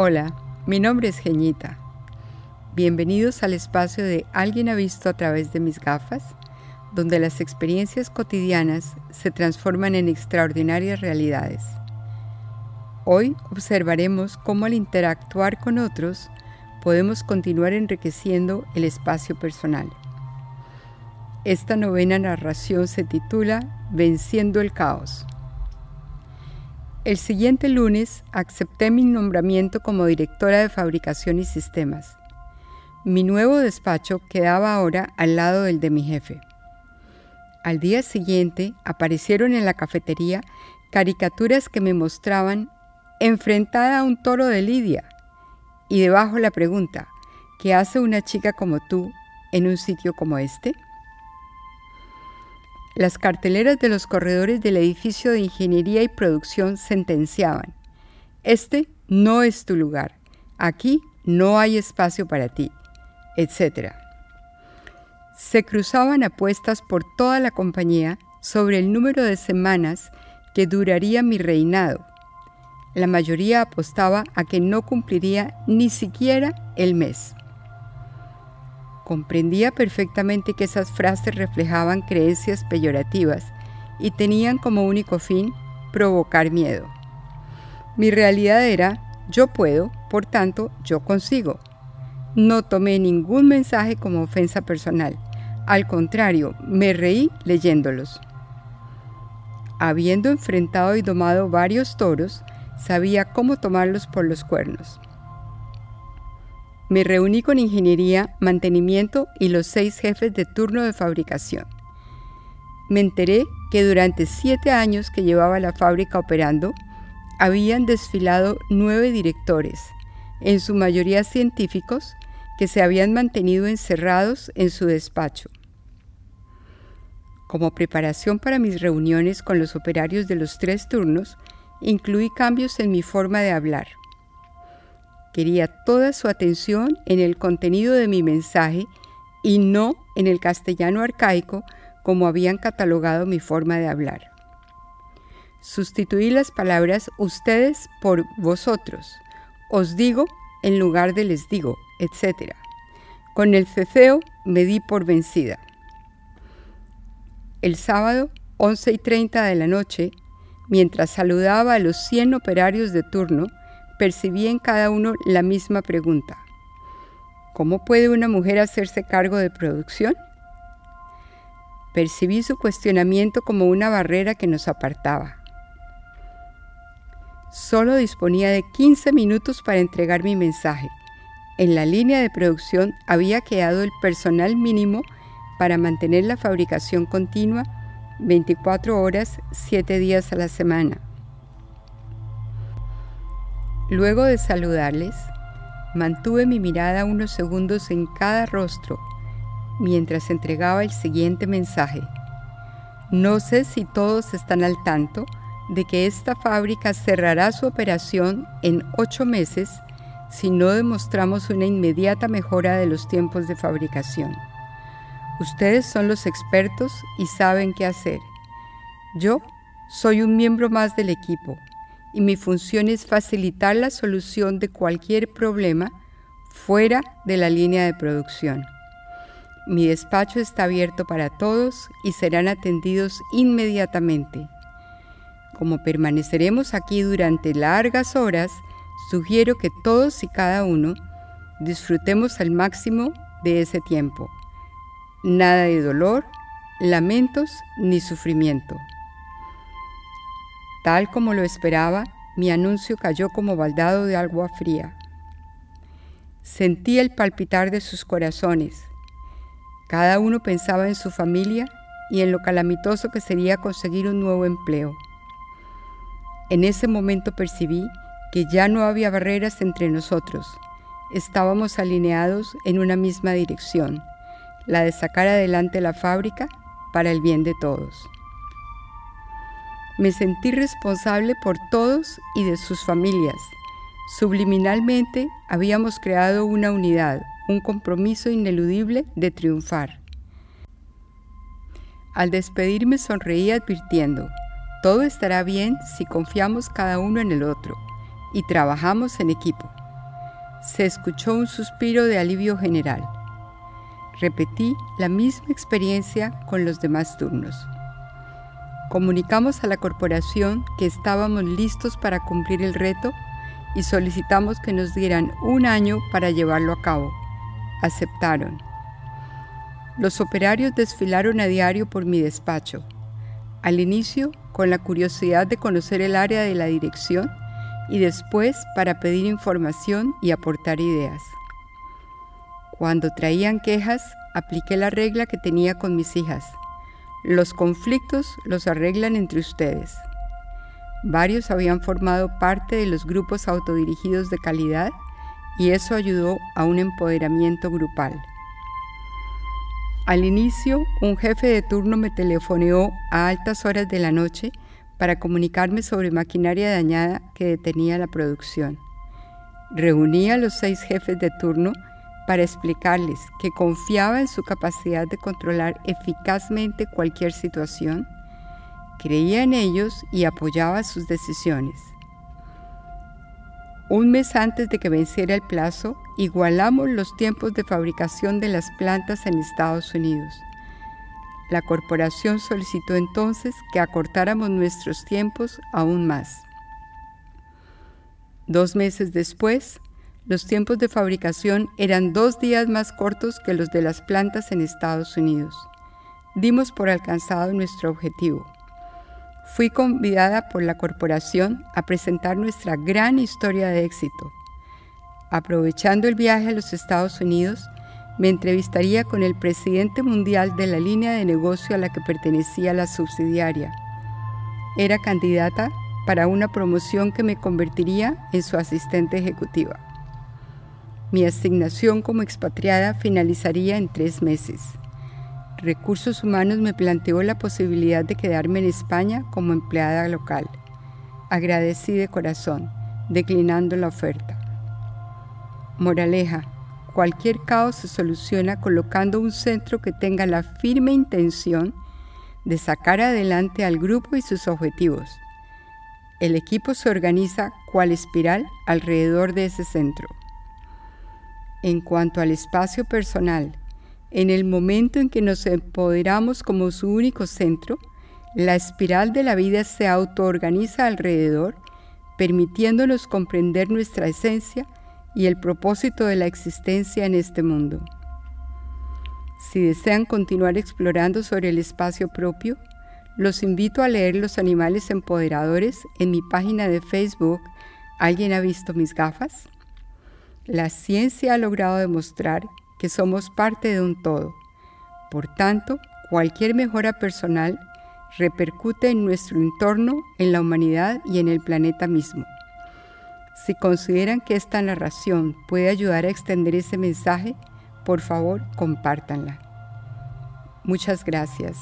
Hola, mi nombre es Geñita. Bienvenidos al espacio de Alguien ha visto a través de mis gafas, donde las experiencias cotidianas se transforman en extraordinarias realidades. Hoy observaremos cómo al interactuar con otros podemos continuar enriqueciendo el espacio personal. Esta novena narración se titula Venciendo el caos. El siguiente lunes acepté mi nombramiento como directora de fabricación y sistemas. Mi nuevo despacho quedaba ahora al lado del de mi jefe. Al día siguiente aparecieron en la cafetería caricaturas que me mostraban enfrentada a un toro de Lidia y debajo la pregunta, ¿qué hace una chica como tú en un sitio como este? Las carteleras de los corredores del edificio de ingeniería y producción sentenciaban, este no es tu lugar, aquí no hay espacio para ti, etc. Se cruzaban apuestas por toda la compañía sobre el número de semanas que duraría mi reinado. La mayoría apostaba a que no cumpliría ni siquiera el mes. Comprendía perfectamente que esas frases reflejaban creencias peyorativas y tenían como único fin provocar miedo. Mi realidad era, yo puedo, por tanto, yo consigo. No tomé ningún mensaje como ofensa personal. Al contrario, me reí leyéndolos. Habiendo enfrentado y domado varios toros, sabía cómo tomarlos por los cuernos. Me reuní con ingeniería, mantenimiento y los seis jefes de turno de fabricación. Me enteré que durante siete años que llevaba la fábrica operando, habían desfilado nueve directores, en su mayoría científicos, que se habían mantenido encerrados en su despacho. Como preparación para mis reuniones con los operarios de los tres turnos, incluí cambios en mi forma de hablar. Quería toda su atención en el contenido de mi mensaje y no en el castellano arcaico como habían catalogado mi forma de hablar. Sustituí las palabras ustedes por vosotros, os digo en lugar de les digo, etc. Con el ceceo me di por vencida. El sábado, 11 y 30 de la noche, mientras saludaba a los 100 operarios de turno, percibí en cada uno la misma pregunta. ¿Cómo puede una mujer hacerse cargo de producción? Percibí su cuestionamiento como una barrera que nos apartaba. Solo disponía de 15 minutos para entregar mi mensaje. En la línea de producción había quedado el personal mínimo para mantener la fabricación continua 24 horas, 7 días a la semana. Luego de saludarles, mantuve mi mirada unos segundos en cada rostro mientras entregaba el siguiente mensaje. No sé si todos están al tanto de que esta fábrica cerrará su operación en ocho meses si no demostramos una inmediata mejora de los tiempos de fabricación. Ustedes son los expertos y saben qué hacer. Yo soy un miembro más del equipo y mi función es facilitar la solución de cualquier problema fuera de la línea de producción. Mi despacho está abierto para todos y serán atendidos inmediatamente. Como permaneceremos aquí durante largas horas, sugiero que todos y cada uno disfrutemos al máximo de ese tiempo. Nada de dolor, lamentos ni sufrimiento. Tal como lo esperaba, mi anuncio cayó como baldado de agua fría. Sentí el palpitar de sus corazones. Cada uno pensaba en su familia y en lo calamitoso que sería conseguir un nuevo empleo. En ese momento percibí que ya no había barreras entre nosotros. Estábamos alineados en una misma dirección, la de sacar adelante la fábrica para el bien de todos. Me sentí responsable por todos y de sus familias. Subliminalmente habíamos creado una unidad, un compromiso ineludible de triunfar. Al despedirme sonreí advirtiendo, todo estará bien si confiamos cada uno en el otro y trabajamos en equipo. Se escuchó un suspiro de alivio general. Repetí la misma experiencia con los demás turnos. Comunicamos a la corporación que estábamos listos para cumplir el reto y solicitamos que nos dieran un año para llevarlo a cabo. Aceptaron. Los operarios desfilaron a diario por mi despacho. Al inicio, con la curiosidad de conocer el área de la dirección y después para pedir información y aportar ideas. Cuando traían quejas, apliqué la regla que tenía con mis hijas. Los conflictos los arreglan entre ustedes. Varios habían formado parte de los grupos autodirigidos de calidad y eso ayudó a un empoderamiento grupal. Al inicio, un jefe de turno me telefoneó a altas horas de la noche para comunicarme sobre maquinaria dañada que detenía la producción. Reuní a los seis jefes de turno para explicarles que confiaba en su capacidad de controlar eficazmente cualquier situación, creía en ellos y apoyaba sus decisiones. Un mes antes de que venciera el plazo, igualamos los tiempos de fabricación de las plantas en Estados Unidos. La corporación solicitó entonces que acortáramos nuestros tiempos aún más. Dos meses después, los tiempos de fabricación eran dos días más cortos que los de las plantas en Estados Unidos. Dimos por alcanzado nuestro objetivo. Fui convidada por la corporación a presentar nuestra gran historia de éxito. Aprovechando el viaje a los Estados Unidos, me entrevistaría con el presidente mundial de la línea de negocio a la que pertenecía la subsidiaria. Era candidata para una promoción que me convertiría en su asistente ejecutiva. Mi asignación como expatriada finalizaría en tres meses. Recursos Humanos me planteó la posibilidad de quedarme en España como empleada local. Agradecí de corazón, declinando la oferta. Moraleja, cualquier caos se soluciona colocando un centro que tenga la firme intención de sacar adelante al grupo y sus objetivos. El equipo se organiza cual espiral alrededor de ese centro. En cuanto al espacio personal, en el momento en que nos empoderamos como su único centro, la espiral de la vida se autoorganiza alrededor, permitiéndonos comprender nuestra esencia y el propósito de la existencia en este mundo. Si desean continuar explorando sobre el espacio propio, los invito a leer Los Animales Empoderadores en mi página de Facebook ¿Alguien ha visto mis gafas? La ciencia ha logrado demostrar que somos parte de un todo. Por tanto, cualquier mejora personal repercute en nuestro entorno, en la humanidad y en el planeta mismo. Si consideran que esta narración puede ayudar a extender ese mensaje, por favor, compártanla. Muchas gracias.